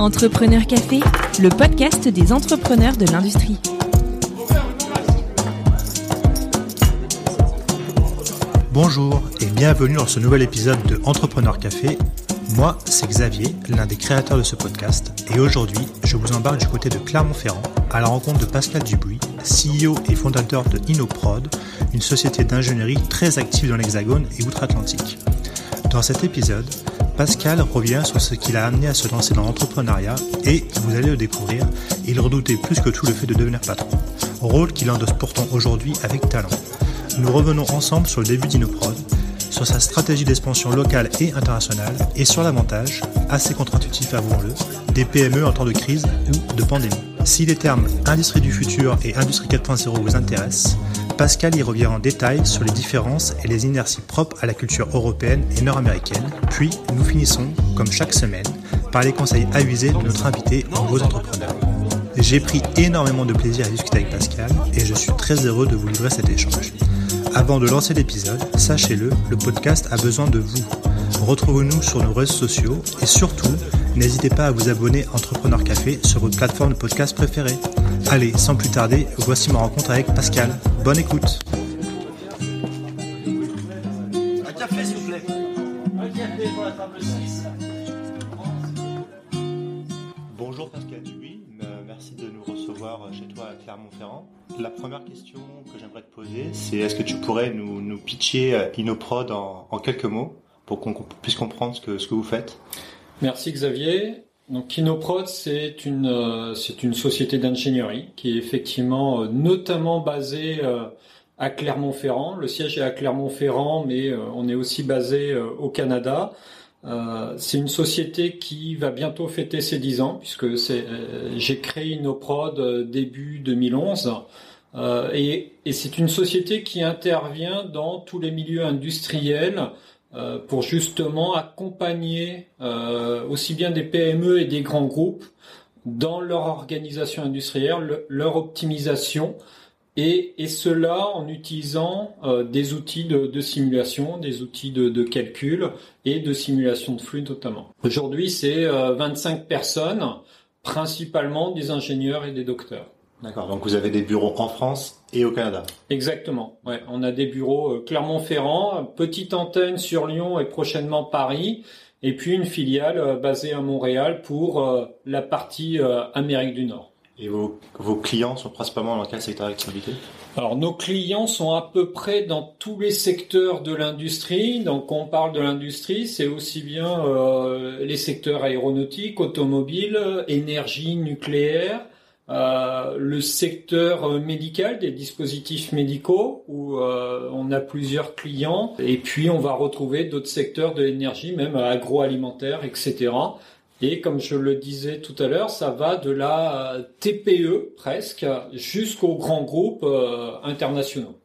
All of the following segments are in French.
Entrepreneur Café, le podcast des entrepreneurs de l'industrie. Bonjour et bienvenue dans ce nouvel épisode de Entrepreneur Café. Moi, c'est Xavier, l'un des créateurs de ce podcast, et aujourd'hui, je vous embarque du côté de Clermont-Ferrand à la rencontre de Pascal Dubuis, CEO et fondateur de InnoProd, une société d'ingénierie très active dans l'Hexagone et outre-Atlantique. Dans cet épisode, Pascal revient sur ce qui l'a amené à se lancer dans l'entrepreneuriat et, vous allez le découvrir, il redoutait plus que tout le fait de devenir patron, rôle qu'il endosse pourtant aujourd'hui avec talent. Nous revenons ensemble sur le début d'InnoProd, sur sa stratégie d'expansion locale et internationale et sur l'avantage, assez contre-intuitif avouons-le, des PME en temps de crise ou de pandémie. Si les termes industrie du futur et industrie 4.0 vous intéressent, Pascal y revient en détail sur les différences et les inerties propres à la culture européenne et nord-américaine. Puis, nous finissons, comme chaque semaine, par les conseils avisés de notre invité en gros entrepreneurs. J'ai pris énormément de plaisir à discuter avec Pascal et je suis très heureux de vous livrer cet échange. Avant de lancer l'épisode, sachez-le, le podcast a besoin de vous. Retrouvez-nous sur nos réseaux sociaux et surtout, n'hésitez pas à vous abonner à Entrepreneur Café sur votre plateforme de podcast préférée. Allez, sans plus tarder, voici ma rencontre avec Pascal. Bonne écoute. Un café, s'il vous plaît. Un café pour la table 6. Bonjour Pascal Dubuis, merci de nous recevoir chez toi à Clermont-Ferrand. La première question que j'aimerais te poser, c'est est-ce que tu pourrais nous, nous pitcher euh, InnoProd en, en quelques mots pour qu'on puisse comprendre ce que, ce que vous faites? Merci Xavier. Donc Kinoprod, c'est une euh, c'est une société d'ingénierie qui est effectivement euh, notamment basée euh, à Clermont-Ferrand. Le siège est à Clermont-Ferrand, mais euh, on est aussi basé au Canada. C'est une société qui va bientôt fêter ses 10 ans puisque c'est j'ai créé Inoprod début 2011 Euh, et, et c'est une société qui intervient dans tous les milieux industriels pour justement accompagner euh, aussi bien des PME et des grands groupes dans leur organisation industrielle, le- leur optimisation, et, cela en utilisant euh, des outils de, simulation, des outils de, de calcul et de simulation de flux notamment. Aujourd'hui, c'est euh, 25 personnes, principalement des ingénieurs et des docteurs. D'accord, donc vous avez des bureaux en France et au Canada. Exactement. Ouais, on a des bureaux euh, Clermont-Ferrand, petite antenne sur Lyon et prochainement Paris, et puis une filiale euh, basée à Montréal pour euh, la partie Amérique du Nord. Et vos, vos clients sont principalement dans quel secteur d'activité? Alors nos clients sont à peu près dans tous les secteurs de l'industrie. Donc on parle de l'industrie, c'est aussi bien euh, les secteurs aéronautiques, automobiles, énergie, nucléaire, euh, le secteur euh, médical des dispositifs médicaux où euh, on a plusieurs clients et puis on va retrouver d'autres secteurs de l'énergie, même agroalimentaire, etc. Et comme je le disais tout à l'heure, ça va de la TPE presque jusqu'aux grands groupes internationaux.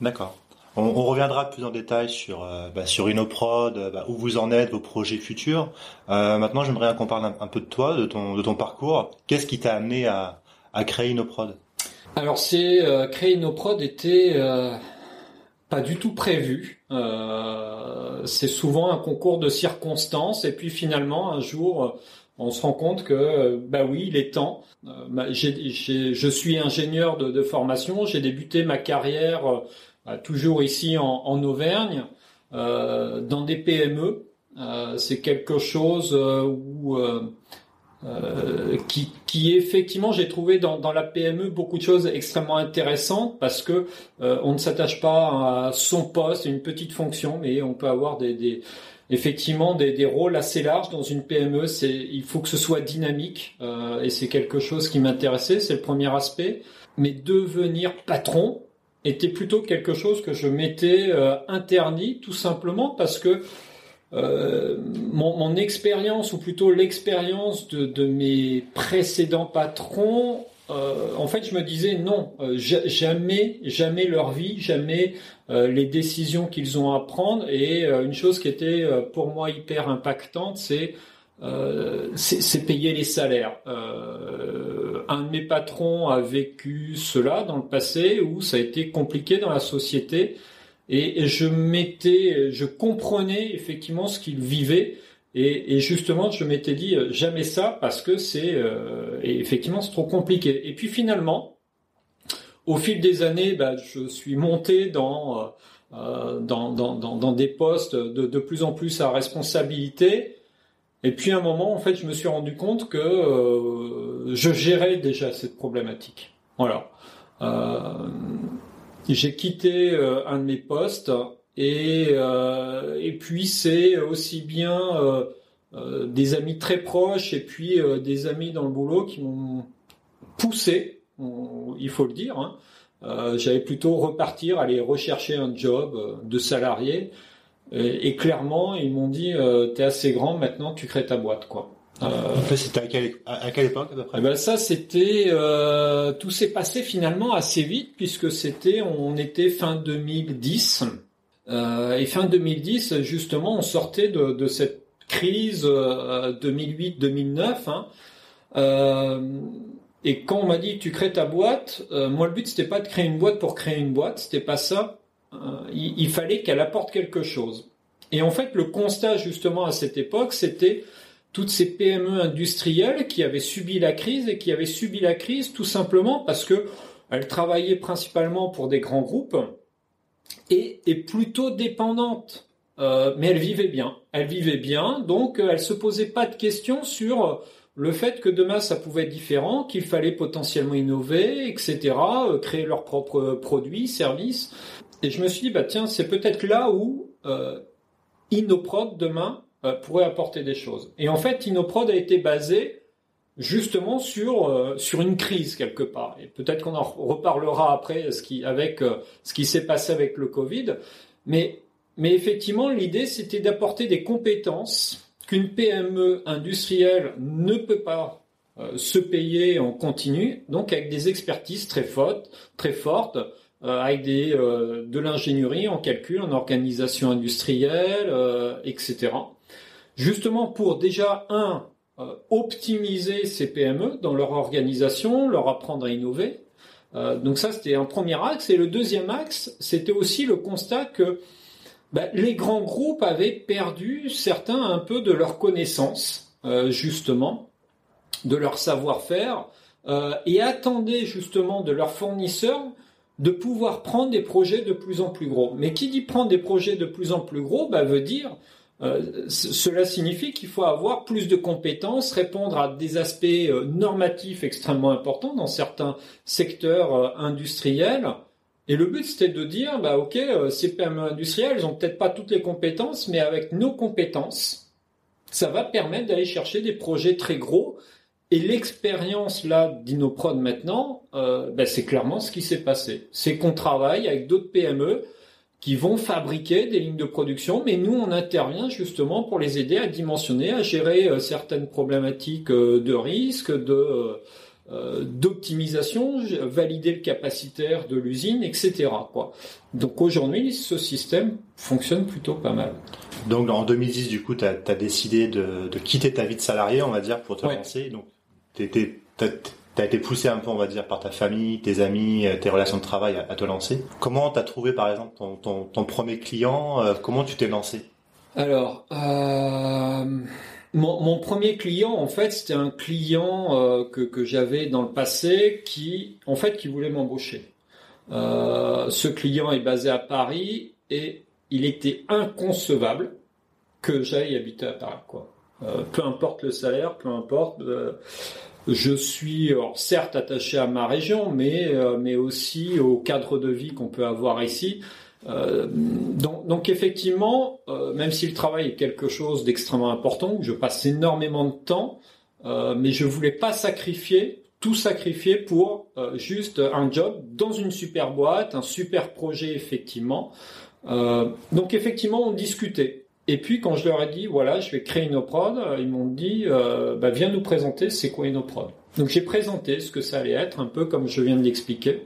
D'accord. On, reviendra plus en détail sur, bah, sur InnoProd, euh, bah, où vous en êtes, vos projets futurs. Maintenant, j'aimerais qu'on parle un, un peu de toi, de ton, de ton parcours. Qu'est-ce qui t'a amené à, à créer InnoProd Alors c'est euh, prods était euh, pas du tout prévu. Euh, c'est souvent un concours de circonstances et puis finalement un jour on se rend compte que bah oui il est temps. Bah, je suis ingénieur de, formation. J'ai débuté ma carrière bah, toujours ici en, Auvergne dans des PME. C'est quelque chose où euh, qui, qui effectivement j'ai trouvé dans, dans la PME beaucoup de choses extrêmement intéressantes parce que euh, on ne s'attache pas à son poste, une petite fonction, mais on peut avoir des, des effectivement des, des rôles assez larges dans une PME. C'est il faut que ce soit dynamique euh, et c'est quelque chose qui m'intéressait. C'est le premier aspect. Mais devenir patron était plutôt quelque chose que je m'étais euh, interdit tout simplement parce que euh, mon, mon expérience, ou plutôt l'expérience de, de mes précédents patrons, euh, en fait, je me disais non, euh, ja- jamais, jamais leur vie, jamais euh, les décisions qu'ils ont à prendre. Et une chose qui était pour moi hyper impactante, c'est euh, c'est payer les salaires. Euh, un de mes patrons a vécu cela dans le passé, où ça a été compliqué dans la société. Et, je m'étais, je comprenais effectivement ce qu'il vivait, Et, justement, je m'étais dit euh, jamais ça parce que c'est euh, effectivement c'est trop compliqué. Et puis finalement, au fil des années, bah, je suis monté dans, euh, des postes de, plus en plus à responsabilité. Et puis à un moment, en fait, je me suis rendu compte que je gérais déjà cette problématique. Voilà. J'ai quitté euh, un de mes postes et, euh, et puis c'est aussi bien euh, des amis très proches et puis des amis dans le boulot qui m'ont poussé, il faut le dire. Hein. J'allais plutôt repartir, aller rechercher un job de salarié. Et, et clairement, ils m'ont dit, t'es assez grand, maintenant tu crées ta boîte, quoi. Euh, c'était à quelle, à quelle époque à peu près? Eh ben ça c'était euh, tout s'est passé finalement assez vite puisque c'était on était fin 2010 euh, et fin 2010 justement on sortait de, de cette crise 2008-2009 hein. Euh, et quand on m'a dit tu crées ta boîte moi le but c'était pas de créer une boîte pour créer une boîte c'était pas ça. Il, il fallait qu'elle apporte quelque chose. Et en fait le constat justement à cette époque c'était toutes ces PME industrielles qui avaient subi la crise et qui avaient subi la crise tout simplement parce que elles travaillaient principalement pour des grands groupes et, et plutôt dépendantes. Euh, mais elles vivaient bien. Elles vivaient bien, donc euh, elles se posaient pas de questions sur le fait que demain ça pouvait être différent, qu'il fallait potentiellement innover, etc., euh, créer leurs propres produits, services. Et je me suis dit, bah tiens, c'est peut-être là où euh, Innoprod demain euh, pourrait apporter des choses. Et en fait, Inoprod a été basé justement sur euh, sur une crise quelque part. Et peut-être qu'on en reparlera après ce qui avec euh, ce qui s'est passé avec le Covid. Mais mais effectivement, l'idée c'était d'apporter des compétences qu'une PME industrielle ne peut pas se payer en continu, donc avec des expertises très fortes, très fortes, avec des de l'ingénierie en calcul, en organisation industrielle, etc justement pour déjà, un, euh, optimiser ces PME dans leur organisation, leur apprendre à innover. Euh, donc ça, c'était un premier axe. Et le deuxième axe, c'était aussi le constat que ben, les grands groupes avaient perdu certains un peu de leur connaissance, euh, justement, de leur savoir-faire, et attendaient justement de leurs fournisseurs de pouvoir prendre des projets de plus en plus gros. Mais qui dit prendre des projets de plus en plus gros, ben, veut dire euh, cela signifie qu'il faut avoir plus de compétences, répondre à des aspects euh, normatifs extrêmement importants dans certains secteurs euh, industriels. Et le but, c'était de dire, bah ok, ces PME industrielles, elles ont peut-être pas toutes les compétences, mais avec nos compétences, ça va permettre d'aller chercher des projets très gros. Et l'expérience là d'Inoprod maintenant, bah, c'est clairement ce qui s'est passé. C'est qu'on travaille avec d'autres PME qui vont fabriquer des lignes de production, mais nous, on intervient justement pour les aider à dimensionner, à gérer euh, certaines problématiques euh, de risque, de euh, d'optimisation, valider le capacitaire de l'usine, etc. Quoi. Donc aujourd'hui, ce système fonctionne plutôt pas mal. Donc en 2010, du coup, tu as, décidé de, de, quitter ta vie de salarié, on va dire, pour te lancer. Donc tu tu as été poussé un peu, on va dire, par ta famille, tes amis, euh, tes relations de travail à, te lancer. Comment tu as trouvé, par exemple, ton, premier client euh, Comment tu t'es lancé? Alors, euh, mon, premier client, en fait, c'était un client que, j'avais dans le passé qui, en fait, qui voulait m'embaucher. Ce client est basé à Paris et il était inconcevable que j'aille habiter à Paris, quoi. Peu importe le salaire, peu importe. Je suis certes attaché à ma région, mais, euh, mais aussi au cadre de vie qu'on peut avoir ici. Euh, donc, donc, effectivement, euh, même si le travail est quelque chose d'extrêmement important, je passe énormément de temps, mais je voulais pas sacrifier tout sacrifier pour juste un job dans une super boîte, un super projet effectivement. donc effectivement, on discutait. Et puis quand je leur ai dit voilà, je vais créer Inoprod, ils m'ont dit euh, bah, viens nous présenter c'est quoi Inoprod. Donc j'ai présenté ce que ça allait être, un peu comme je viens de l'expliquer.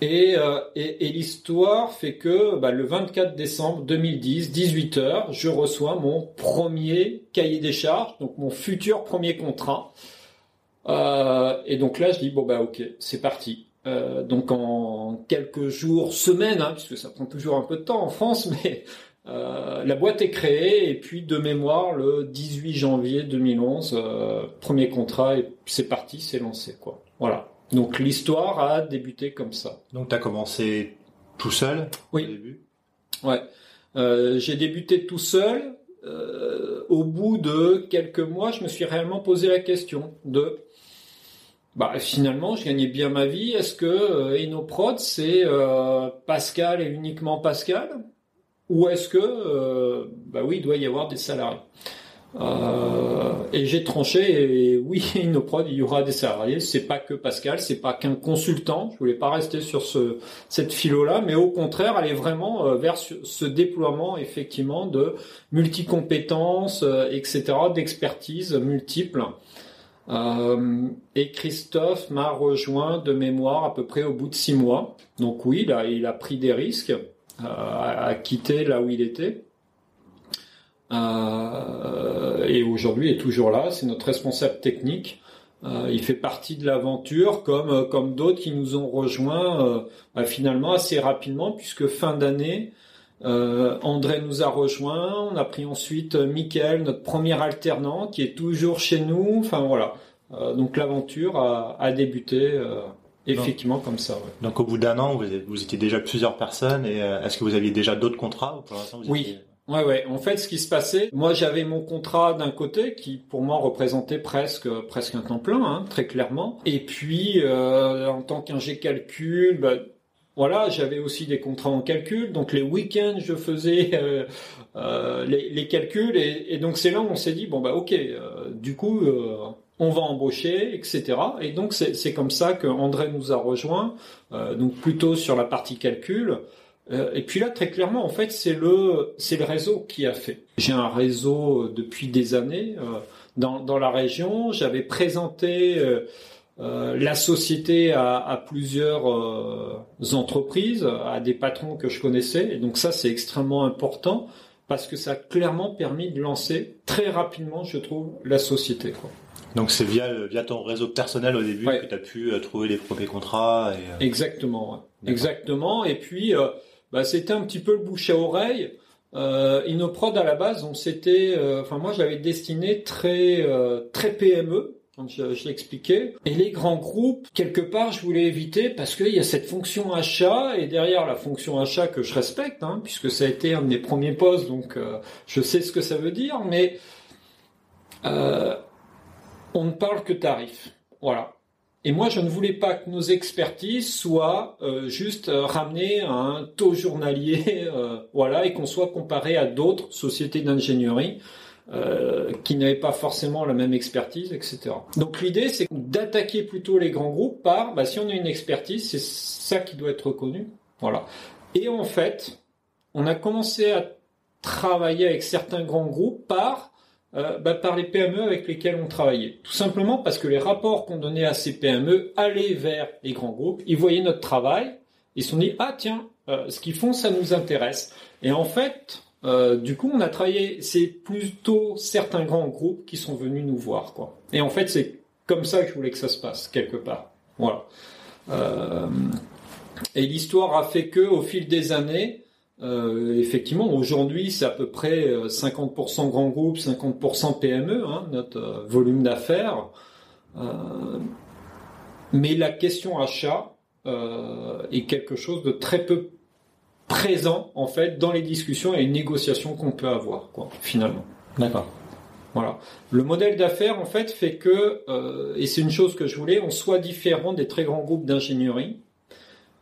Et, euh, l'histoire fait que bah, le 24 décembre 2010, 18h, je reçois mon premier cahier des charges, donc mon futur premier contrat. Euh, et donc là, je dis bon bah ok, c'est parti. Euh, donc en quelques jours, semaines, hein, puisque ça prend toujours un peu de temps en France, mais Euh, la boîte est créée et puis de mémoire le 18 janvier 2011, euh, premier contrat et c'est parti, c'est lancé quoi. Voilà. Donc l'histoire a débuté comme ça. Donc tu as commencé tout seul oui. au début? Ouais. Euh, j'ai débuté tout seul. Euh, au bout de quelques mois, je me suis réellement posé la question de bah finalement je gagnais bien ma vie. Est-ce que euh, Enoprod c'est euh, Pascal et uniquement Pascal? Ou est-ce que euh, bah oui il doit y avoir des salariés. Euh, et j'ai tranché et oui Enoprod il y aura des salariés. C'est pas que Pascal c'est pas qu'un consultant. Je voulais pas rester sur ce cette philo là mais au contraire aller vraiment euh, vers ce, déploiement effectivement de multicompétences euh, etc d'expertise multiples euh, et Christophe m'a rejoint de mémoire à peu près au bout de six mois. Donc oui, a, il a pris des risques à, à quitter là où il était. Euh, et aujourd'hui est toujours là. C'est notre responsable technique. Euh, il fait partie de l'aventure, comme comme d'autres qui nous ont rejoints euh, bah, finalement assez rapidement, puisque fin d'année. Euh, André nous a rejoint, on a pris ensuite Mickaël, notre premier alternant, qui est toujours chez nous. Enfin voilà. Euh, donc l'aventure a, a débuté euh, effectivement comme ça. Ouais. Donc au bout d'un an, vous, vous étiez déjà plusieurs personnes et euh, est-ce que vous aviez déjà d'autres contrats ou pour l'instant vous Oui. étiez- Ouais, ouais. En fait, ce qui se passait, moi, j'avais mon contrat d'un côté qui, pour moi, représentait presque, presque un temps plein, hein, très clairement. Et puis, euh, en tant qu'ingé calcul, bah, voilà, j'avais aussi des contrats en calcul. Donc, les week-ends, je faisais euh, euh, les, les calculs. Et, et donc, c'est là où on s'est dit, bon, bah, ok, euh, du coup, euh, on va embaucher, etc. Et donc, c'est comme ça que André nous a rejoint, euh, donc plutôt sur la partie calcul. Euh, et puis là, très clairement, en fait, c'est le c'est le réseau qui a fait. J'ai un réseau euh, depuis des années euh, dans dans la région. J'avais présenté euh, euh, la société à, à plusieurs entreprises, à des patrons que je connaissais. Et donc ça, c'est extrêmement important parce que ça a clairement permis de lancer très rapidement, je trouve, la société. Quoi. Donc c'est via, via ton réseau personnel au début Ouais. que tu as pu euh, trouver les premiers contrats. Et, euh, Exactement, ouais. Exactement. Et puis, euh, bah, c'était un petit peu le bouche à oreille. Euh, Inoprod à la base, on s'était, euh, enfin moi, je l'avais destiné très euh, très PME. Je, je l'expliquais. Et les grands groupes, quelque part, je voulais éviter parce qu'il y a cette fonction achat et derrière la fonction achat que je respecte, hein, puisque ça a été un de mes premiers postes, donc euh, je sais ce que ça veut dire, mais euh, on ne parle que tarifs. Voilà. Et moi, je ne voulais pas que nos expertises soient euh, juste ramenées à un taux journalier, voilà, et qu'on soit comparé à d'autres sociétés d'ingénierie euh, qui n'avaient pas forcément la même expertise, etc. Donc l'idée, c'est d'attaquer plutôt les grands groupes par, bah, si on a une expertise, c'est ça qui doit être reconnu, voilà. Et en fait, on a commencé à travailler avec certains grands groupes par euh, bah, par les PME avec lesquels on travaillait. Tout simplement parce que les rapports qu'on donnait à ces PME allaient vers les grands groupes. Ils voyaient notre travail, ils se sont dit ah tiens, euh, ce qu'ils font ça nous intéresse. Et en fait, euh, du coup, on a travaillé. C'est plutôt certains grands groupes qui sont venus nous voir quoi. Et en fait, c'est comme ça que je voulais que ça se passe quelque part. Voilà. Euh, et l'histoire a fait que au fil des années, euh, effectivement, aujourd'hui, c'est à peu près euh, 50% grands groupes, 50% PME, hein, notre volume d'affaires. Mais la question achat est quelque chose de très peu présent en fait dans les discussions et les négociations qu'on peut avoir, quoi, finalement. D'accord. Voilà. Le modèle d'affaires, en fait, fait que, euh, et c'est une chose que je voulais, on soit différent des très grands groupes d'ingénierie.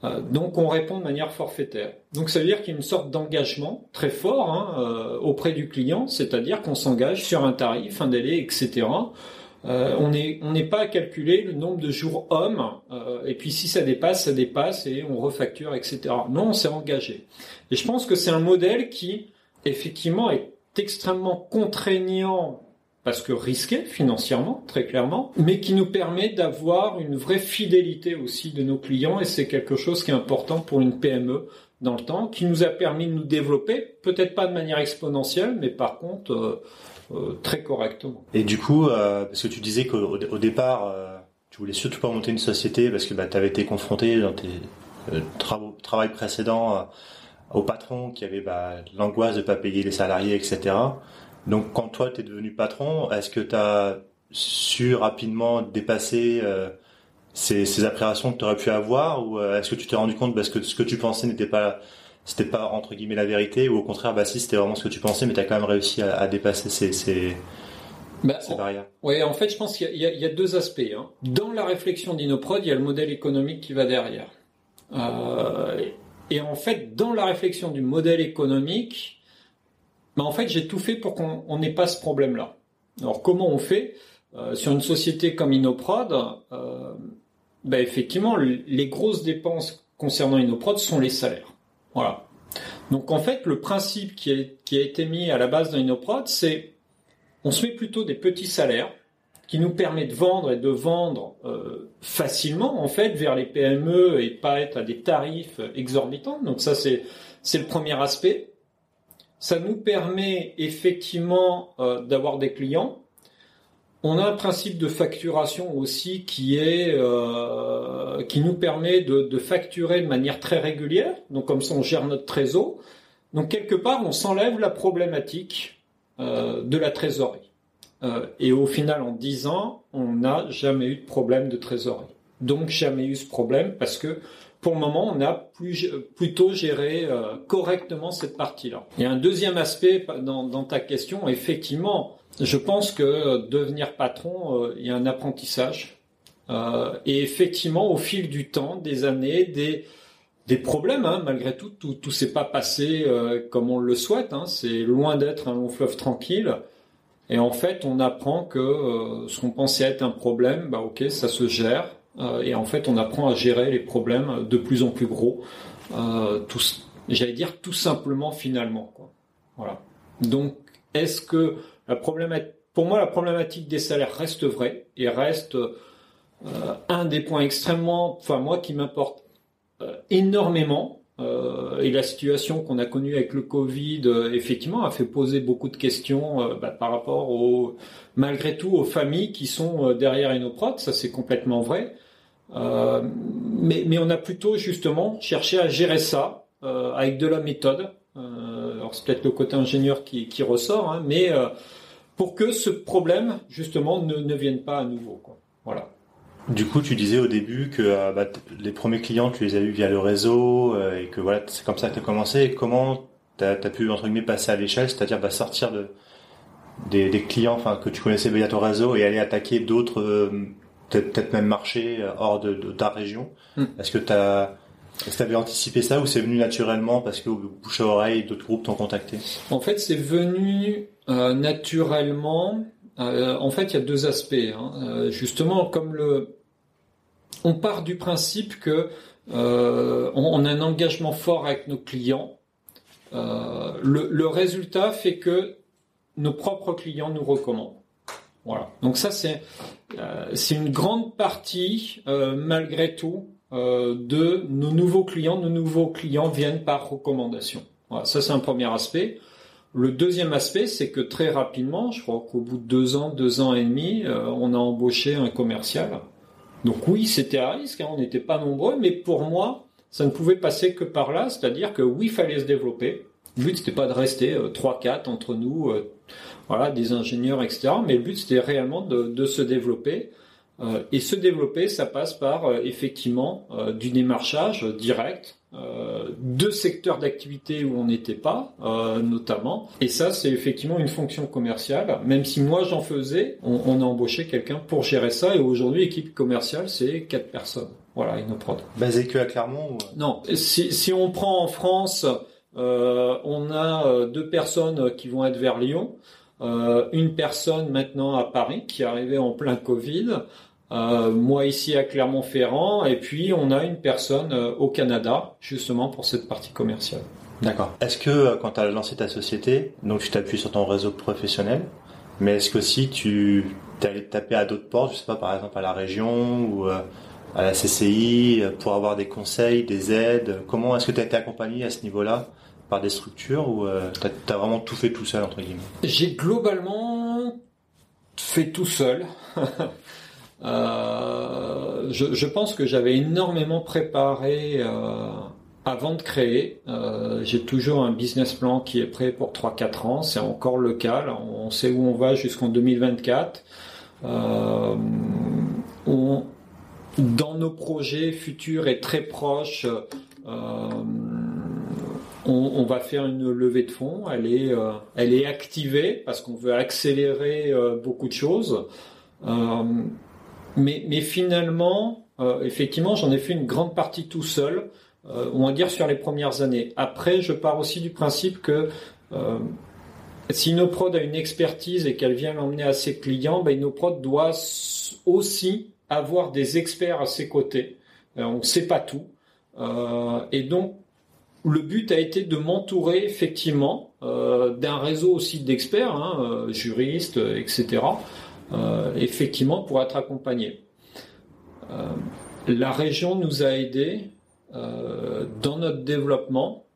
Euh, donc, on répond de manière forfaitaire. Donc, ça veut dire qu'il y a une sorte d'engagement très fort hein, euh, auprès du client, c'est-à-dire qu'on s'engage sur un tarif, un délai, etc. Euh, on n'est on pas à calculer le nombre de jours hommes, euh, et puis si ça dépasse, ça dépasse, et on refacture, etc. Non, on s'est engagé. Et je pense que c'est un modèle qui, effectivement, est extrêmement contraignant parce que risqué financièrement, très clairement, mais qui nous permet d'avoir une vraie fidélité aussi de nos clients et c'est quelque chose qui est important pour une PME dans le temps, qui nous a permis de nous développer, peut-être pas de manière exponentielle, mais par contre euh, très correctement. Et du coup, euh, parce que tu disais qu'au au- départ, euh, tu voulais surtout pas monter une société parce que bah, tu avais été confronté dans tes euh, travaux, travail précédents euh, au patron qui avait bah, l'angoisse de pas payer les salariés, etc. Donc quand toi tu es devenu patron, est-ce que tu as su rapidement dépasser euh, ces, appréhensions que tu aurais pu avoir ou euh, est-ce que tu t'es rendu compte parce que ce que tu pensais n'était pas c'était pas entre guillemets la vérité ou au contraire bah si c'était vraiment ce que tu pensais mais tu as quand même réussi à, à dépasser ces, ces, bah, ces barrières Oui, en fait, je pense qu'il y, a deux aspects. Hein. Dans la réflexion d'Inoprod, il y a le modèle économique qui va derrière. Euh, et en fait, dans la réflexion du modèle économique, bah, en fait, j'ai tout fait pour qu'on n'ait pas ce problème-là. Alors, comment on fait euh, Sur une société comme Inoprod, euh, bah, effectivement, les grosses dépenses concernant Inoprod sont les salaires. Voilà. Donc, en fait, le principe qui a, été mis à la base d'Inoprod, c'est on se met plutôt des petits salaires qui nous permet de vendre et de vendre euh, facilement en fait vers les PME et pas être à des tarifs exorbitants. Donc ça c'est c'est le premier aspect. Ça nous permet effectivement euh, d'avoir des clients. On a un principe de facturation aussi qui est euh, qui nous permet de, de, facturer de manière très régulière. Donc comme ça on gère notre trésor. Donc quelque part on s'enlève la problématique euh, de la trésorerie. Euh, et au final, en 10 ans, on n'a jamais eu de problème de trésorerie. Donc jamais eu ce problème parce que pour le moment, on a plus, plutôt géré euh, correctement cette partie-là. Il y a un deuxième aspect dans, dans, ta question. Effectivement, je pense que devenir patron, euh, il y a un apprentissage. Euh, et effectivement, au fil du temps, des années, des des problèmes, hein, malgré tout, tout, tout s'est pas passé euh, comme on le souhaite. Hein, c'est loin d'être un long fleuve tranquille. Et en fait, on apprend que ce qu'on pensait être un problème, bah ok, ça se gère. Et en fait, on apprend à gérer les problèmes de plus en plus gros. j'allais dire tout simplement finalement. Voilà. Donc, est-ce que la problématique, pour moi, la problématique des salaires reste vraie et reste un des points extrêmement, enfin moi qui m'importe euh, énormément. Euh, et la situation qu'on a connue avec le Covid, euh, effectivement, a fait poser beaucoup de questions bah, par rapport aux, malgré tout, aux familles qui sont derrière Inoprod. Ça, c'est complètement vrai. mais on a plutôt justement cherché à gérer ça avec de la méthode. Alors c'est peut-être le côté ingénieur qui, qui ressort, hein, mais pour que ce problème justement ne, ne vienne pas à nouveau. Quoi. Voilà. Du coup, tu disais au début que euh, bah, les premiers clients, tu les as eus via le réseau euh, et que voilà, c'est comme ça que tu as commencé. Et comment tu as, pu entre guillemets passer à l'échelle, c'est-à-dire bah, sortir de des, des, clients, enfin que tu connaissais via ton réseau et aller attaquer d'autres, euh, peut-être même marchés hors de, de ta région. Hmm. Est-ce que tu as est-ce que tu avais anticipé ça ou c'est venu naturellement parce que bouche à oreille, d'autres groupes t'ont contacté? En fait, c'est venu euh, naturellement euh, en fait, il y a deux aspects. Hein. Euh, justement, comme le, on part du principe que on, a un engagement fort avec nos clients. Le, le, résultat fait que nos propres clients nous recommandent. Voilà. Donc ça, c'est c'est une grande partie, malgré tout, de nos nouveaux clients. Nos nouveaux clients viennent par recommandation. Ça, c'est un premier aspect. Le deuxième aspect, c'est que très rapidement, je crois qu'au bout de deux ans, deux ans et demi, euh, on a embauché un commercial. Donc oui, c'était à risque, hein, on n'était pas nombreux, mais pour moi, ça ne pouvait passer que par là, c'est-à-dire que oui, il fallait se développer. Le but, c'était pas de rester euh, trois, quatre entre nous, euh, voilà, des ingénieurs, etc. Mais le but, c'était réellement de, se développer. Et se développer, ça passe par effectivement du démarchage direct, euh, deux secteurs d'activité où on n'était pas, euh, notamment. Et ça, c'est effectivement une fonction commerciale. Même si moi j'en faisais, on, on, a embauché quelqu'un pour gérer ça. Et aujourd'hui, équipe commerciale, c'est quatre personnes. Voilà, Inoprod. Basé que à Clermont ou... Non. Si, si on prend en France, euh, on a euh, deux personnes qui vont être vers Lyon. Euh, une personne maintenant à Paris qui arrivée en plein Covid, euh, moi ici à Clermont-Ferrand, et puis on a une personne euh, au Canada, justement pour cette partie commerciale. D'accord. Est-ce que quand tu as lancé ta société, donc tu t'appuies sur ton réseau professionnel, mais est-ce que si tu es allé taper à d'autres portes, je sais pas, par exemple à la région ou à la CCI, pour avoir des conseils, des aides, comment est-ce que tu as été accompagné à ce niveau-là? Par des structures ou tu as, vraiment tout fait tout seul, entre guillemets? J'ai globalement fait tout seul. Euh, je, je, pense que j'avais énormément préparé euh, avant de créer, j'ai toujours un business plan qui est prêt pour 3-4 ans. C'est encore le cas. on sait où on va jusqu'en 2024. on, dans nos projets futurs et très proches, euh, on, va faire une levée de fonds. Elle est, euh, elle est activée parce qu'on veut accélérer euh, beaucoup de choses. mais, mais finalement, effectivement, j'en ai fait une grande partie tout seul. on va dire sur les premières années. Après, je pars aussi du principe que si Inoprod a une expertise et qu'elle vient l'emmener à ses clients, ben Inoprod doit aussi avoir des experts à ses côtés. Euh, on ne sait pas tout. Euh, et donc, le but a été de m'entourer effectivement euh, d'un réseau aussi d'experts, hein, juristes, etc., effectivement pour être accompagné. la région nous a aidés dans notre développement,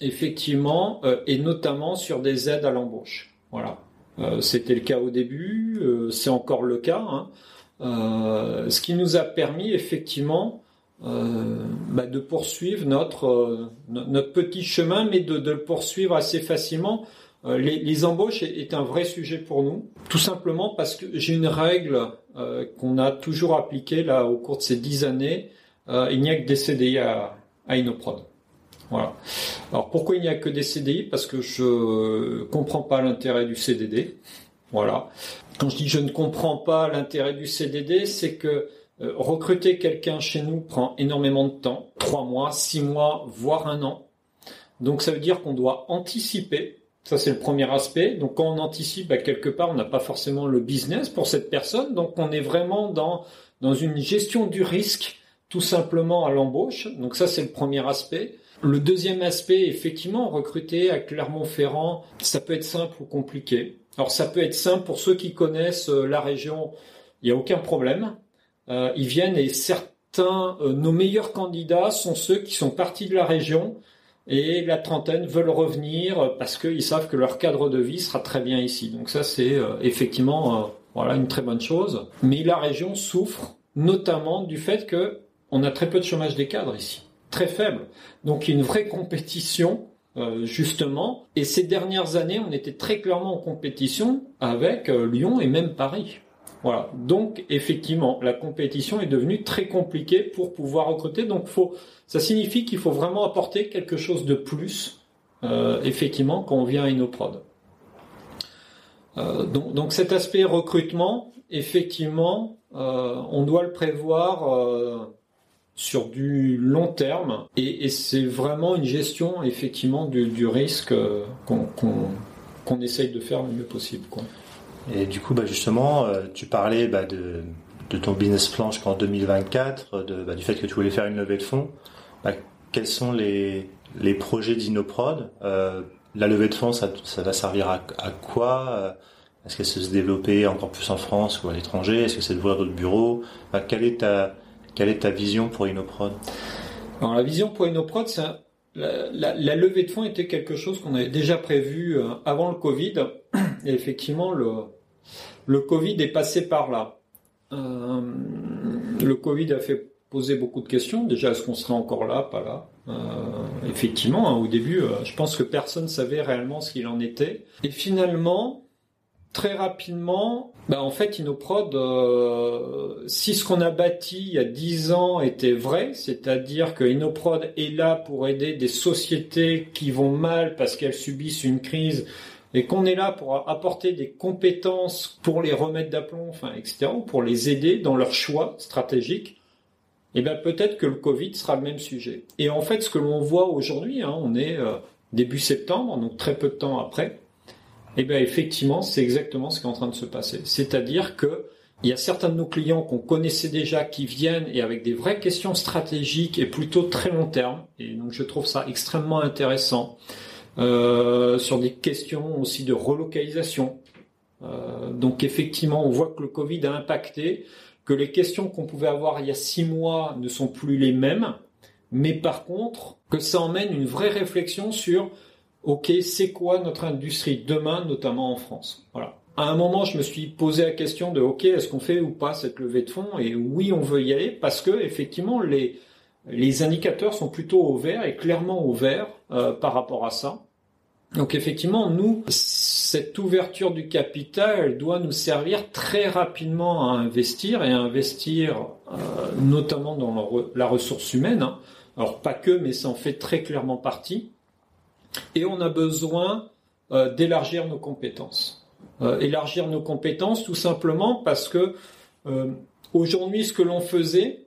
effectivement, et notamment sur des aides à l'embauche. Voilà. C'était le cas au début, c'est encore le cas. Hein. Euh, ce qui nous a permis effectivement euh, bah, de poursuivre notre, euh, notre petit chemin, mais de, le poursuivre assez facilement. Les, embauches est, un vrai sujet pour nous, tout simplement parce que j'ai une règle qu'on a toujours appliquée là au cours de ces dix années. il n'y a que des CDI à, à Inoprod. Voilà. Alors pourquoi il n'y a que des CDI Parce que je comprends pas l'intérêt du CDD. Voilà. Quand je dis je ne comprends pas l'intérêt du CDD, c'est que euh, recruter quelqu'un chez nous prend énormément de temps, trois mois, six mois, voire un an. Donc ça veut dire qu'on doit anticiper. Ça c'est le premier aspect. Donc quand on anticipe, bah, quelque part, on n'a pas forcément le business pour cette personne. Donc on est vraiment dans dans une gestion du risque, tout simplement à l'embauche. Donc ça c'est le premier aspect. Le deuxième aspect, effectivement, recruter à Clermont-Ferrand, ça peut être simple ou compliqué. Alors ça peut être simple pour ceux qui connaissent euh, la région, il n'y a aucun problème. Euh, ils viennent et certains, euh, nos meilleurs candidats sont ceux qui sont partis de la région et la trentaine veulent revenir parce qu'ils savent que leur cadre de vie sera très bien ici. Donc ça c'est effectivement voilà une très bonne chose. Mais la région souffre notamment du fait que on a très peu de chômage des cadres ici, très faible. Donc il y a une vraie compétition euh, justement. Et ces dernières années, on était très clairement en compétition avec euh, Lyon et même Paris. Voilà. Donc effectivement, la compétition est devenue très compliquée pour pouvoir recruter. Donc faut, ça signifie qu'il faut vraiment apporter quelque chose de plus, euh, effectivement, quand on vient à Inoprod. donc, donc cet aspect recrutement, effectivement, on doit le prévoir sur du long terme et, c'est vraiment une gestion effectivement du, risque euh, qu'on essaye de faire le mieux possible. Et du coup, bah justement, euh, tu parlais bah, de, ton business plan jusqu'en 2024, de, bah, du fait que tu voulais faire une levée de fonds. Bah, quels sont les, les projets d'Inoprod euh, La levée de fonds, ça, ça va servir à, à quoi Est-ce qu'elle se développer encore plus en France ou à l'étranger? Est-ce que c'est d'ouvrir d'autres bureaux? Quelle est ta quelle est ta vision pour Inoprod? Alors la vision pour Inoprod, c'est la, levée de fonds était quelque chose qu'on avait déjà prévu euh, avant le Covid. Et effectivement, le, le Covid est passé par là. Euh, le Covid a fait poser beaucoup de questions. Déjà, est-ce qu'on serait encore là, pas là euh, Effectivement, hein, au début, je pense que personne savait réellement ce qu'il en était. Et finalement, très rapidement, bah en fait, Inoprod, euh, si ce qu'on a bâti il y a dix ans était vrai, c'est-à-dire que Inoprod est là pour aider des sociétés qui vont mal parce qu'elles subissent une crise et qu'on est là pour apporter des compétences pour les remettre d'aplomb, enfin, etc., pour les aider dans leur choix stratégique, eh ben peut-être que le Covid sera le même sujet. Et en fait, ce que l'on voit aujourd'hui, hein, on est euh, début septembre, donc très peu de temps après, eh bien, effectivement, c'est exactement ce qui est en train de se passer. C'est-à-dire que il y a certains de nos clients qu'on connaissait déjà qui viennent et avec des vraies questions stratégiques et plutôt très long terme. Et donc, je trouve ça extrêmement intéressant. Euh, sur des questions aussi de relocalisation. Euh, donc, effectivement, on voit que le Covid a impacté, que les questions qu'on pouvait avoir il y a six mois ne sont plus les mêmes, mais par contre, que ça emmène une vraie réflexion sur OK, c'est quoi notre industrie demain, notamment en France? Voilà. À un moment, je me suis posé la question de OK, est-ce qu'on fait ou pas cette levée de fonds? Et oui, on veut y aller parce que effectivement, les les indicateurs sont plutôt au vert et clairement au vert par rapport à ça. Donc effectivement, nous, cette ouverture du capital, doit nous servir très rapidement à investir et à investir euh, notamment dans la ressource humaine. Hein. Alors pas que, mais ça en fait très clairement partie. Et on a besoin euh, d'élargir nos compétences. Euh, élargir nos compétences tout simplement parce que aujourd'hui, ce que l'on faisait,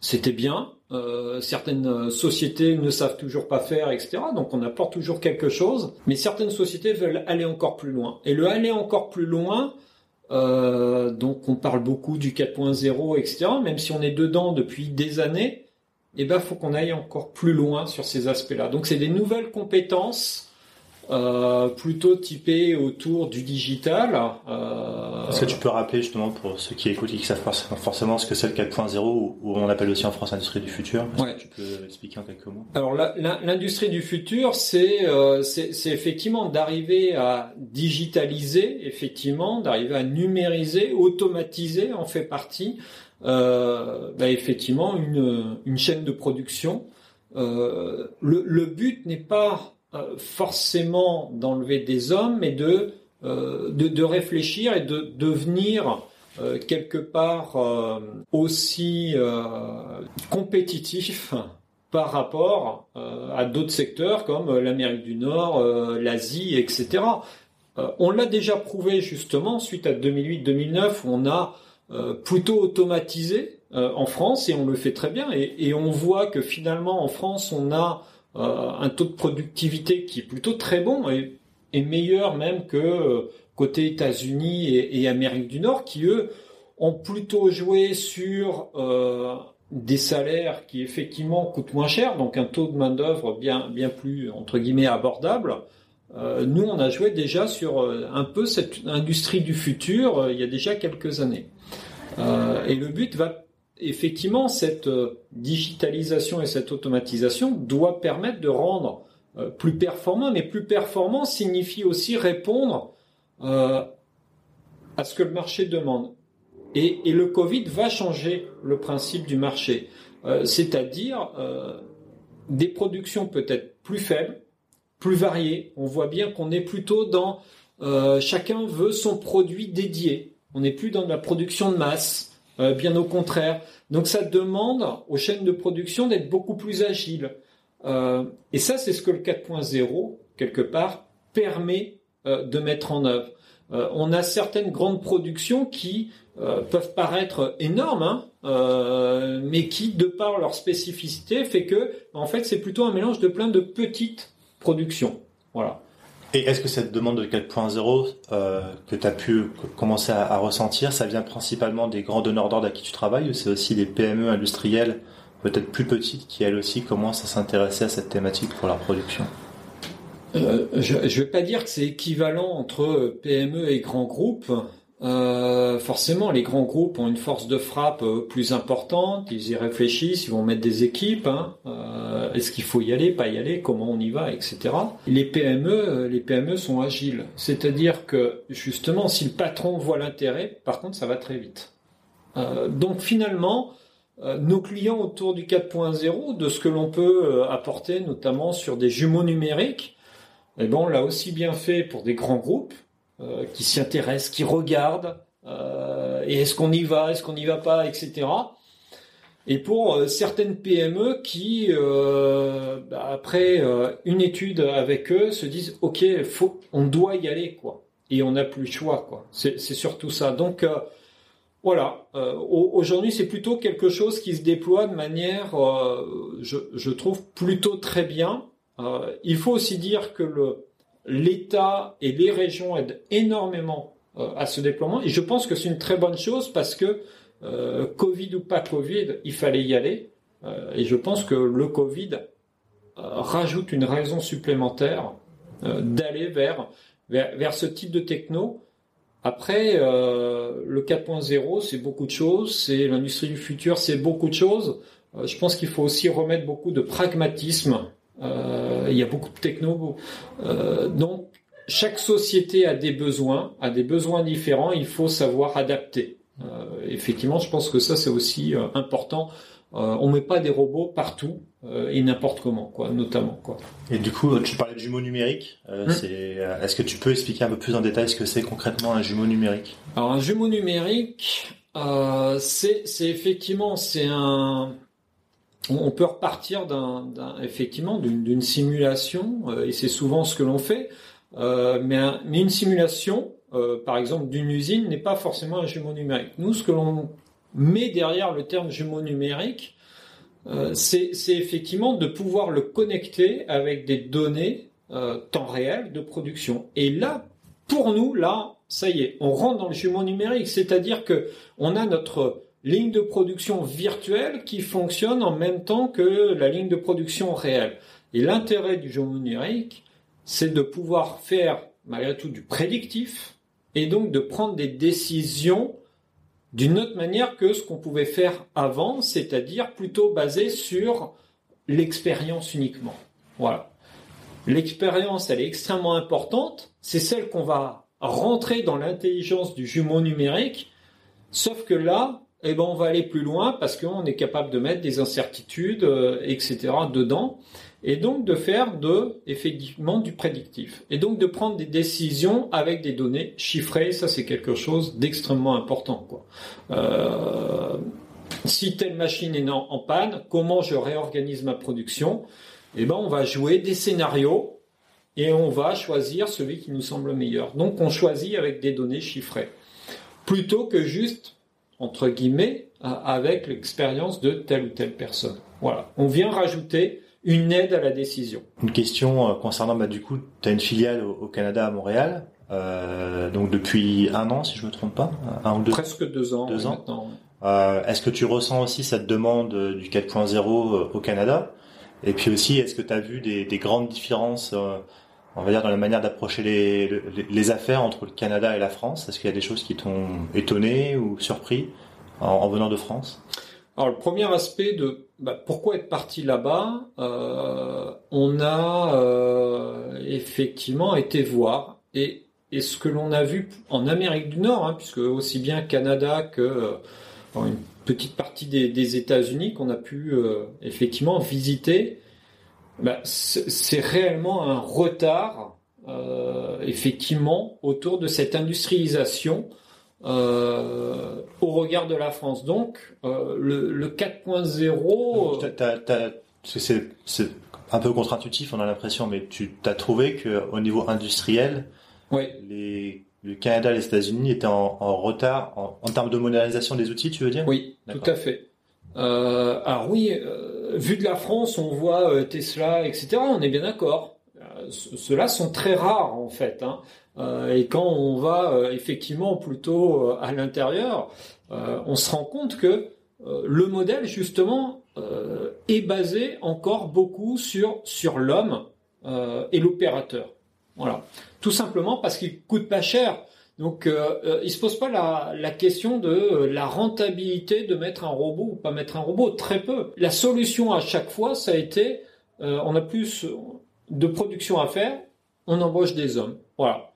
c'était bien, euh, certaines sociétés ne savent toujours pas faire, etc. Donc on apporte toujours quelque chose, mais certaines sociétés veulent aller encore plus loin. Et le aller encore plus loin, euh, donc on parle beaucoup du 4.0, etc. Même si on est dedans depuis des années, eh ben faut qu'on aille encore plus loin sur ces aspects-là. Donc c'est des nouvelles compétences euh, plutôt typé autour du digital. Euh... Est-ce que tu peux rappeler justement pour ceux qui écoutent et qui savent forcément ce que c'est le 4.0 ou on appelle aussi en France l'industrie du futur? Ouais. que Tu peux expliquer en quelques mots? Alors l'industrie du futur, c'est euh, c'est effectivement d'arriver à digitaliser, effectivement, d'arriver à numériser, automatiser en fait partie, euh, bah, effectivement une, chaîne de production. Euh, le, but n'est pas euh, forcément d'enlever des hommes, mais de, euh, de, réfléchir et de devenir euh, quelque part aussi compétitif par rapport à d'autres secteurs comme l'Amérique du Nord, l'Asie, etc. on l'a déjà prouvé justement suite à 2008-2009 où on a plutôt automatisé en France et on le fait très bien et, on voit que finalement en France on a euh, un taux de productivité qui est plutôt très bon et, meilleur même que euh, côté États-Unis et, et, Amérique du Nord, qui eux ont plutôt joué sur euh, des salaires qui effectivement coûtent moins cher, donc un taux de main d'œuvre bien bien plus entre guillemets abordable. Euh, nous, on a joué déjà sur un peu cette industrie du futur il y a déjà quelques années. et le but va effectivement, cette euh, digitalisation et cette automatisation doit permettre de rendre euh, plus performant, mais plus performant signifie aussi répondre euh, à ce que le marché demande. Et, le Covid va changer le principe du marché, c'est-à-dire des productions peut-être plus faibles, plus variées. On voit bien qu'on est plutôt dans chacun veut son produit dédié. On n'est plus dans la production de masse. Euh, bien au contraire. Donc ça demande aux chaînes de production d'être beaucoup plus agiles. Euh, et ça, c'est ce que le 4.0, quelque part, permet euh, de mettre en œuvre. on a certaines grandes productions qui peuvent paraître énormes, hein, mais qui, de par leur spécificité, fait que, en fait, c'est plutôt un mélange de plein de petites productions. Voilà. Et est-ce que cette demande de 4.0 euh, que tu as pu commencer à, ressentir, ça vient principalement des grands donneurs d'ordre à qui tu travailles ou c'est aussi des PME industrielles peut-être plus petites qui elles aussi commencent à s'intéresser à cette thématique pour leur production? Euh, Je ne vais pas dire que c'est équivalent entre PME et grands groupes. Euh, forcément, les grands groupes ont une force de frappe euh, plus importante. Ils y réfléchissent, ils vont mettre des équipes. Hein. Euh, est-ce qu'il faut y aller, pas y aller, comment on y va, etc. Les PME, les PME sont agiles. C'est-à-dire que justement, si le patron voit l'intérêt, par contre, ça va très vite. donc finalement, nos clients autour du 4.0, de ce que l'on peut apporter, notamment sur des jumeaux numériques, eh ben, on l'a aussi bien fait pour des grands groupes euh, qui s'y intéressent, qui regardent, euh, et est-ce qu'on y va, est-ce qu'on n'y va pas, etc. Et pour euh, certaines PME qui, bah, après une étude avec eux, se disent OK, faut, on doit y aller quoi, et on n'a plus le choix quoi. C'est surtout ça. Donc voilà, aujourd'hui c'est plutôt quelque chose qui se déploie de manière, je, je, trouve plutôt très bien. il faut aussi dire que le l'État et les régions aident énormément euh, à ce déploiement. Et je pense que c'est une très bonne chose parce que euh, Covid ou pas Covid, il fallait y aller. Euh, et je pense que le Covid rajoute une raison supplémentaire d'aller vers, vers, ce type de techno. Après, le 4.0, c'est beaucoup de choses. C'est l'industrie du futur, c'est beaucoup de choses. je pense qu'il faut aussi remettre beaucoup de pragmatisme il y a beaucoup de techno. Euh, donc, chaque société a des besoins, a des besoins différents. Il faut savoir adapter. Euh, effectivement, je pense que ça c'est aussi important Euh, on met pas des robots partout euh, et n'importe comment, quoi, notamment, quoi. Et du coup, tu parlais de jumeaux numériques. Euh, Hmm. c'est, euh, est-ce que tu peux expliquer un peu plus en détail ce que c'est concrètement un jumeau numérique? Alors un jumeau numérique, euh, c'est c'est effectivement c'est un on peut repartir d'un effectivement d'une simulation euh, et c'est souvent ce que l'on fait euh, mais mais une simulation euh, par exemple d'une usine n'est pas forcément un jumeau numérique. Nous ce que l'on met derrière le terme jumeau numérique c'est c'est effectivement de pouvoir le connecter avec des données euh, temps réel de production et là pour nous, là, ça y est, on rentre dans le jumeau numérique, c'est-à-dire que on a notre ligne de production virtuelle qui fonctionne en même temps que la ligne de production réelle. Et l'intérêt du jumeau numérique, c'est de pouvoir faire malgré tout du prédictif et donc de prendre des décisions d'une autre manière que ce qu'on pouvait faire avant, c'est-à-dire plutôt basé sur l'expérience uniquement. Voilà. L'expérience, elle est extrêmement importante. C'est celle qu'on va rentrer dans l'intelligence du jumeau numérique. Sauf que là, eh ben, on va aller plus loin parce qu'on est capable de mettre des incertitudes, euh, etc. dedans. Et donc de faire de, effectivement, du prédictif. Et donc de prendre des décisions avec des données chiffrées. Ça, c'est quelque chose d'extrêmement important, quoi. Euh, si telle machine est en, panne, comment je réorganise ma production? Eh ben, on va jouer des scénarios et on va choisir celui qui nous semble meilleur. Donc, on choisit avec des données chiffrées, plutôt que juste entre guillemets euh, avec l'expérience de telle ou telle personne. Voilà, on vient rajouter une aide à la décision. Une question euh, concernant, bah, du coup, tu as une filiale au, au Canada, à Montréal, euh, donc depuis un an, si je me trompe pas, un ou deux. Presque deux ans Deux oui, ans. maintenant. Euh, est-ce que tu ressens aussi cette demande euh, du 4.0 euh, au Canada? Et puis aussi, est-ce que tu as vu des, des grandes différences, euh, on va dire, dans la manière d'approcher les, affaires entre le Canada et la France Est-ce qu'il y a des choses qui t'ont étonné ou surpris en, en venant de France? Alors le premier aspect de bah, pourquoi être parti là-bas, euh, on a euh, effectivement été voir et, ce que l'on a vu en Amérique du Nord, hein, puisque aussi bien Canada que euh, une petite partie des, des États-Unis qu'on a pu effectivement visiter, bah, c'est réellement un retard euh, effectivement autour de cette industrialisation euh, au regard de la France. Donc, euh, le, le 4.0, T'as- t'as- t'as- parce que c'est un peu contre-intuitif, on a l'impression, mais tu t'as trouvé que au niveau industriel, oui, les, le Canada et les États-Unis étaient en, en retard en, en termes de modernisation des outils, tu veux dire? Oui, tout à fait. Euh, alors oui, euh, vu de la France, on voit euh, Tesla, etc. On est bien d'accord. Ce- Ceux-là sont très rares en fait. hein. Et quand on va effectivement plutôt à l'intérieur, on se rend compte que le modèle justement est basé encore beaucoup sur sur l'homme et l'opérateur. Voilà, tout simplement parce qu'il coûte pas cher. Donc, euh, euh, il se pose pas la, la question de euh, la rentabilité de mettre un robot ou pas mettre un robot. Très peu. La solution à chaque fois, ça a été, euh, on a plus de production à faire, on embauche des hommes. Voilà.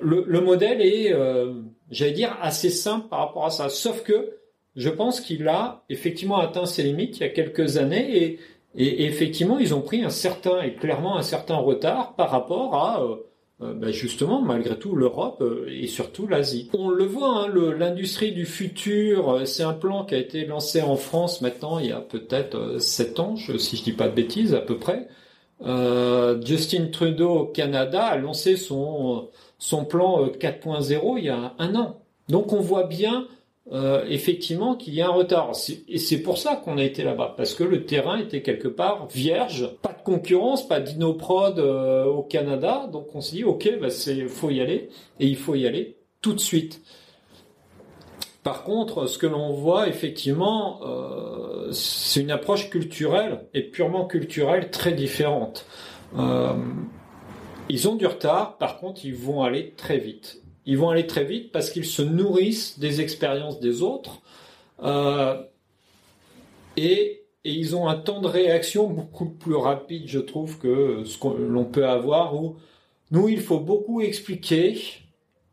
Le, le modèle est, euh, j'allais dire, assez simple par rapport à ça. Sauf que je pense qu'il a effectivement atteint ses limites il y a quelques années et, et, et effectivement, ils ont pris un certain et clairement un certain retard par rapport à ben justement, malgré tout, l'Europe euh, et surtout l'Asie. On le voit, hein, l'industrie du futur, euh, c'est un plan qui a été lancé en France maintenant il y a peut-être euh, sept ans, je- si je dis pas de bêtises, à peu près. Euh, Justin Trudeau au Canada a lancé son son plan euh, 4.0 il y a un an. Donc on voit bien euh, effectivement qu'il y a un retard. Et c'est pour ça qu'on a été là-bas, parce que le terrain était quelque part vierge, pas de concurrence, pas d'inoprod euh, au Canada. Donc on s'est dit, ok, bah faut y aller, et il faut y aller tout de suite. Par contre, ce que l'on voit effectivement, euh, c'est une approche culturelle et purement culturelle très différente. Ils ont du retard, par contre, ils vont aller très vite. Ils vont aller très vite parce qu'ils se nourrissent des expériences des autres euh, et, ils ont un temps de réaction beaucoup plus rapide, je trouve, que ce que l'on peut avoir. Où nous, il faut beaucoup expliquer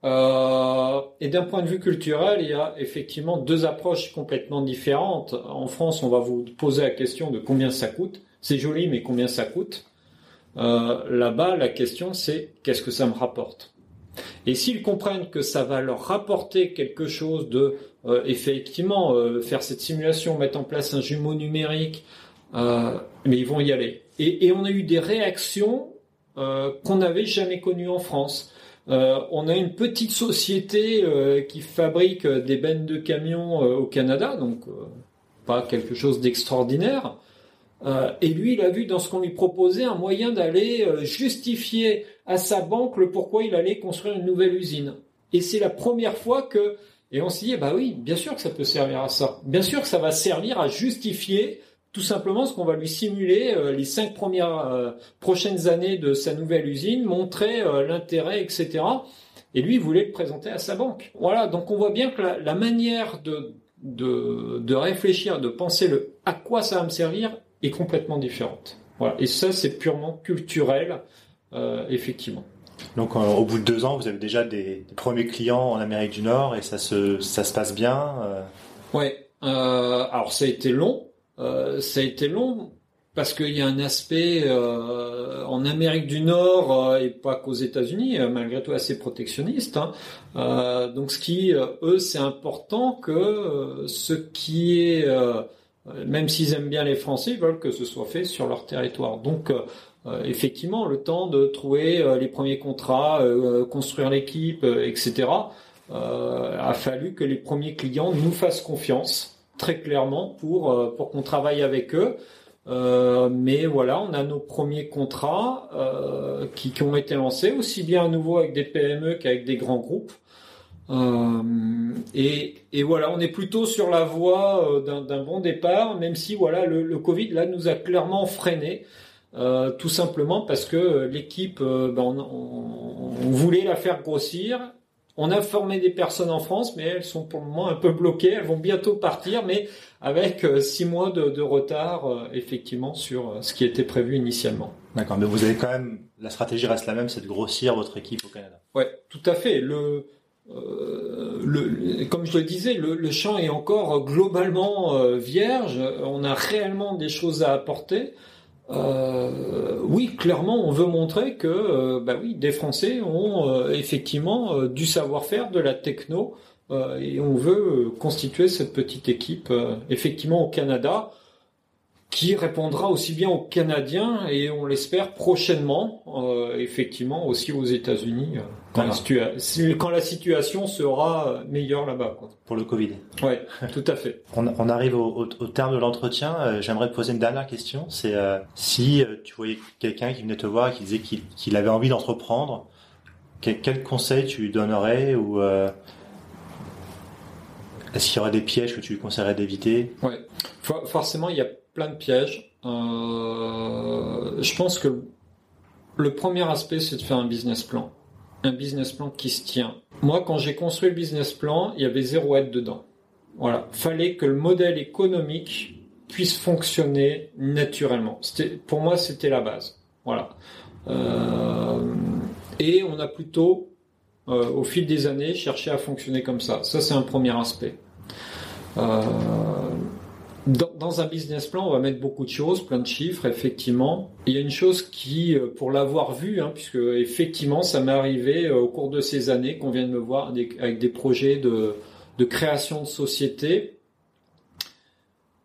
Euh, et d'un point de vue culturel, il y a effectivement deux approches complètement différentes. En France, on va vous poser la question de combien ça coûte. C'est joli, mais combien ça coûte euh, Là-bas, la question c'est qu'est-ce que ça me rapporte? Et s'ils comprennent que ça va leur rapporter quelque chose de, euh, effectivement, euh, faire cette simulation, mettre en place un jumeau numérique, euh, mais ils vont y aller. Et, on a eu des réactions qu'on n'avait jamais connues en France. On a une petite société qui fabrique des bennes de camions au Canada, donc pas quelque chose d'extraordinaire. Et lui, il a vu dans ce qu'on lui proposait un moyen d'aller justifier à sa banque le pourquoi il allait construire une nouvelle usine. Et c'est la première fois que, et on s'est dit, bah oui, bien sûr que ça peut servir à ça. Bien sûr que ça va servir à justifier tout simplement ce qu'on va lui simuler euh, les cinq premières euh, prochaines années de sa nouvelle usine, montrer euh, l'intérêt, etc. Et lui, il voulait le présenter à sa banque. Voilà, donc on voit bien que la, manière de, de, de, réfléchir, de penser le à quoi ça va me servir est complètement différente. Voilà, et ça c'est purement culturel, effectivement. Donc au bout de deux ans, vous avez déjà des, premiers clients en Amérique du Nord et ça se, ça se passe bien. Ouais. alors ça a été long, euh, ça a été long parce qu'il y a un aspect euh, en Amérique du Nord euh, et pas qu'aux États-Unis, malgré tout assez protectionniste. Hein. donc, ce qui, eux, c'est important que ce qui est, même s'ils aiment bien les Français, ils veulent que ce soit fait sur leur territoire. Donc, effectivement, le temps de trouver les premiers contrats, construire l'équipe, etc. a fallu que les premiers clients nous fassent confiance très clairement pour euh, pour qu'on travaille avec eux. Euh, mais voilà, on a nos premiers contrats euh, qui, ont été lancés, aussi bien à nouveau avec des PME qu'avec des grands groupes. Euh, et, et, voilà, on est plutôt sur la voie euh, d'un bon départ, même si voilà le, le, Covid là nous a clairement freiné, euh, tout simplement parce que l'équipe, ben, on, on, on, voulait la faire grossir on a formé des personnes en France, mais elles sont pour le moment un peu bloquées. Elles vont bientôt partir, mais avec six mois de, retard, effectivement, sur ce qui était prévu initialement. D'accord, mais vous avez quand même, la stratégie reste la même, c'est de grossir votre équipe au Canada. Ouais, tout à fait. Le, le, comme je le disais, le, le champ est encore globalement vierge. On a réellement des choses à apporter. Euh, oui, clairement, on veut montrer que, euh, bah oui, des Français ont euh, effectivement du savoir-faire, de la techno, et on veut constituer cette petite équipe, effectivement, au Canada, qui répondra aussi bien aux Canadiens et on l'espère prochainement, euh, effectivement aussi aux États-Unis euh, quand, la quand, la situation sera meilleure là-bas. Pour le Covid. Oui, tout à fait. on, on, arrive au, au, au, terme de l'entretien. Euh, J'aimerais te poser une dernière question. C'est euh, si euh, tu voyais quelqu'un qui venait te voir et qui disait qu'il avait envie d'entreprendre, quel, quel, conseil tu lui donnerais ou est-ce qu'il y aurait des pièges que tu lui conseillerais d'éviter? Ouais, forcément il y a plein de pièges. Euh, je pense que le premier aspect, c'est de faire un business plan. Un business plan qui se tient. Moi, quand j'ai construit le business plan, il y avait zéro aide dedans. Voilà. Fallait que le modèle économique puisse fonctionner naturellement. Pour moi, c'était la base. Voilà. Euh, et on a plutôt, euh, au fil des années, cherché à fonctionner comme ça. Ça, c'est un premier aspect. Dans, un business plan, on va mettre beaucoup de choses, plein de chiffres, effectivement. Il y a une chose qui, euh, pour l'avoir vu, hein, puisque effectivement, ça m'est arrivé euh, au cours de ces années qu'on vient de me voir avec des projets de, création de société.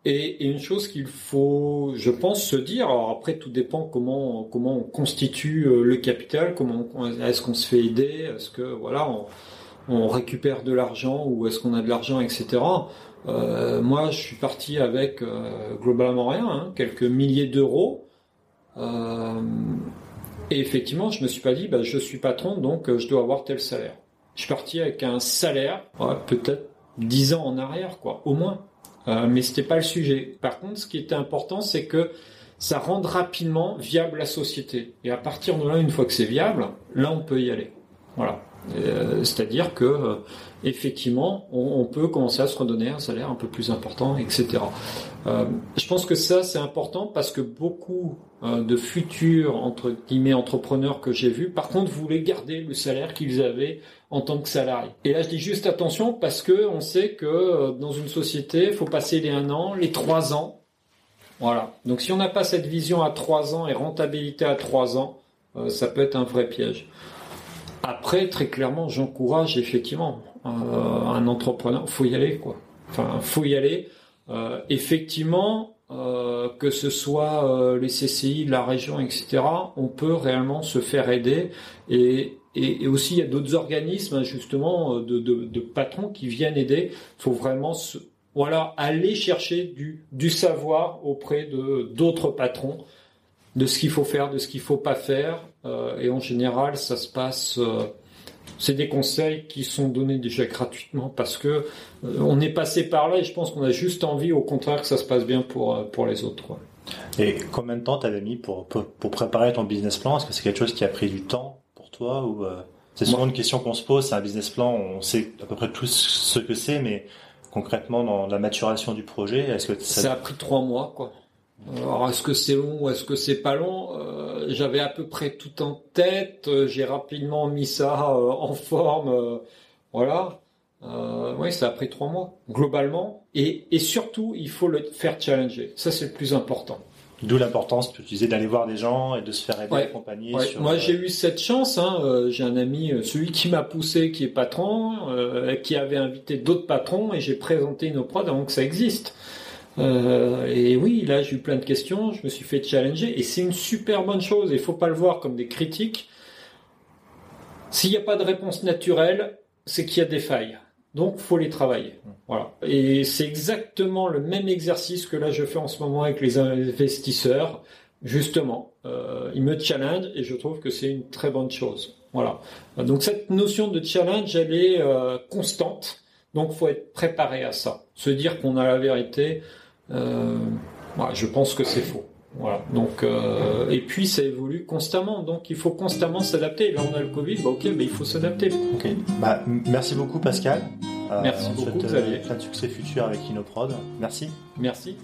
Et, une chose qu'il faut, je pense, se dire. Alors après, tout dépend comment comment on constitue euh, le capital, comment est-ce qu'on se fait aider, est-ce que voilà, on, récupère de l'argent ou est-ce qu'on a de l'argent, etc. Euh, moi, je suis parti avec euh, globalement rien, hein, quelques milliers d'euros. Euh, et effectivement, je me suis pas dit, bah, je suis patron, donc je dois avoir tel salaire. Je suis parti avec un salaire, peut-être 10 ans en arrière, quoi, au moins. Mais c'était pas le sujet. Par contre, ce qui était important, c'est que ça rende rapidement viable la société. Et à partir de là, une fois que c'est viable, là, on peut y aller. Voilà. C'est-à-dire que effectivement, on, peut commencer à se redonner un salaire un peu plus important, etc. Euh, je pense que ça c'est important parce que beaucoup euh, de futurs entre guillemets entrepreneurs que j'ai vus, par contre, voulaient garder le salaire qu'ils avaient en tant que salarié. Et là, je dis juste attention parce que on sait que euh, dans une société, il faut passer les un an, les trois ans. Voilà. Donc, si on n'a pas cette vision à trois ans et rentabilité à trois ans, ça peut être un vrai piège. Après, très clairement, j'encourage effectivement un entrepreneur. Faut y aller, quoi. Enfin, faut y aller. Euh, effectivement, euh, que ce soit euh, les CCI, la région, etc., on peut réellement se faire aider. Et, aussi, il y a d'autres organismes, justement, de, patrons qui viennent aider. Il faut vraiment voilà, aller chercher du, savoir auprès d'autres patrons, de ce qu'il faut faire, de ce qu'il faut pas faire. Euh, et en général, ça se passe. euh, c'est des conseils qui sont donnés déjà gratuitement parce que euh, on est passé par là et je pense qu'on a juste envie, au contraire, que ça se passe bien pour euh, pour les autres. quoi. Et combien de temps t'avais mis pour, pour, pour préparer ton business plan? Est-ce que c'est quelque chose qui a pris du temps pour toi ou euh, c'est souvent une question qu'on se pose. C'est un business plan, on sait à peu près tous ce que c'est, mais concrètement dans la maturation du projet, est-ce que ça, Ça a pris trois mois, quoi. Alors, est-ce que c'est long ou est-ce que c'est pas long? Euh, J'avais à peu près tout en tête. euh, J'ai rapidement mis ça euh, en forme. euh, voilà. Oui, ça a pris trois mois, globalement. Et, et surtout, il faut le faire challenger. Ça, c'est le plus important. D'où l'importance, tu disais, d'aller voir des gens et de se faire aider, Ouais. accompagner. Ouais, sur, moi, j'ai eu cette chance. Hein, j'ai un ami, celui qui m'a poussé, qui est patron, euh, qui avait invité d'autres patrons, et j'ai présenté nos prods avant que ça existe. Euh, et oui, là, j'ai eu plein de questions. Je me suis fait challenger, et c'est une super bonne chose. Il faut pas le voir comme des critiques. S'il n'y a pas de réponse naturelle, c'est qu'il y a des failles. Donc, faut les travailler. Voilà. Et c'est exactement le même exercice que là je fais en ce moment avec les investisseurs. Justement, euh, ils me challenge et je trouve que c'est une très bonne chose. Voilà. Donc cette notion de challenge, elle est euh, constante. Donc, faut être préparé à ça. Se dire qu'on a la vérité, euh, je pense que c'est faux. Voilà. Donc, euh, et puis ça évolue constamment. Donc, il faut constamment s'adapter. Là, on a le Covid. Bah, ok, mais il faut s'adapter. Ok. Bah, merci beaucoup Pascal. Euh, Merci on beaucoup, souhaite, euh, Xavier. plein de succès futurs avec Inoprod. Merci. Merci.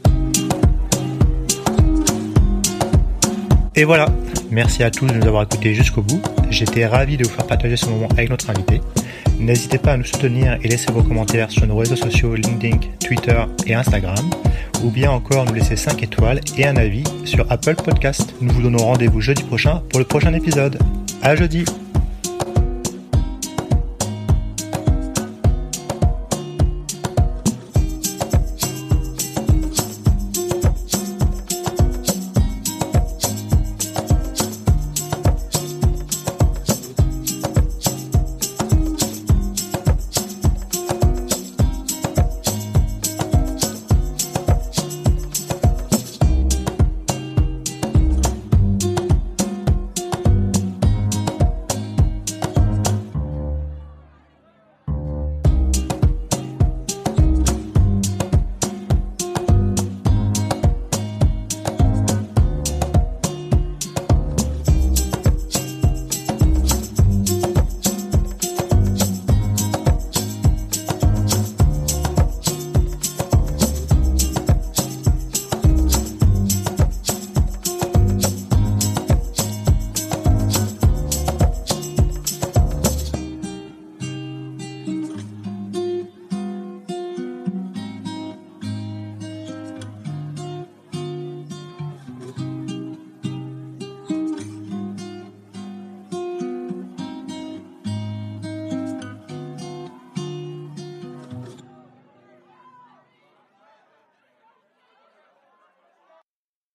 Et voilà, merci à tous de nous avoir écoutés jusqu'au bout. J'étais ravi de vous faire partager ce moment avec notre invité. N'hésitez pas à nous soutenir et laisser vos commentaires sur nos réseaux sociaux LinkedIn, Twitter et Instagram, ou bien encore nous laisser 5 étoiles et un avis sur Apple Podcast. Nous vous donnons rendez-vous jeudi prochain pour le prochain épisode. À jeudi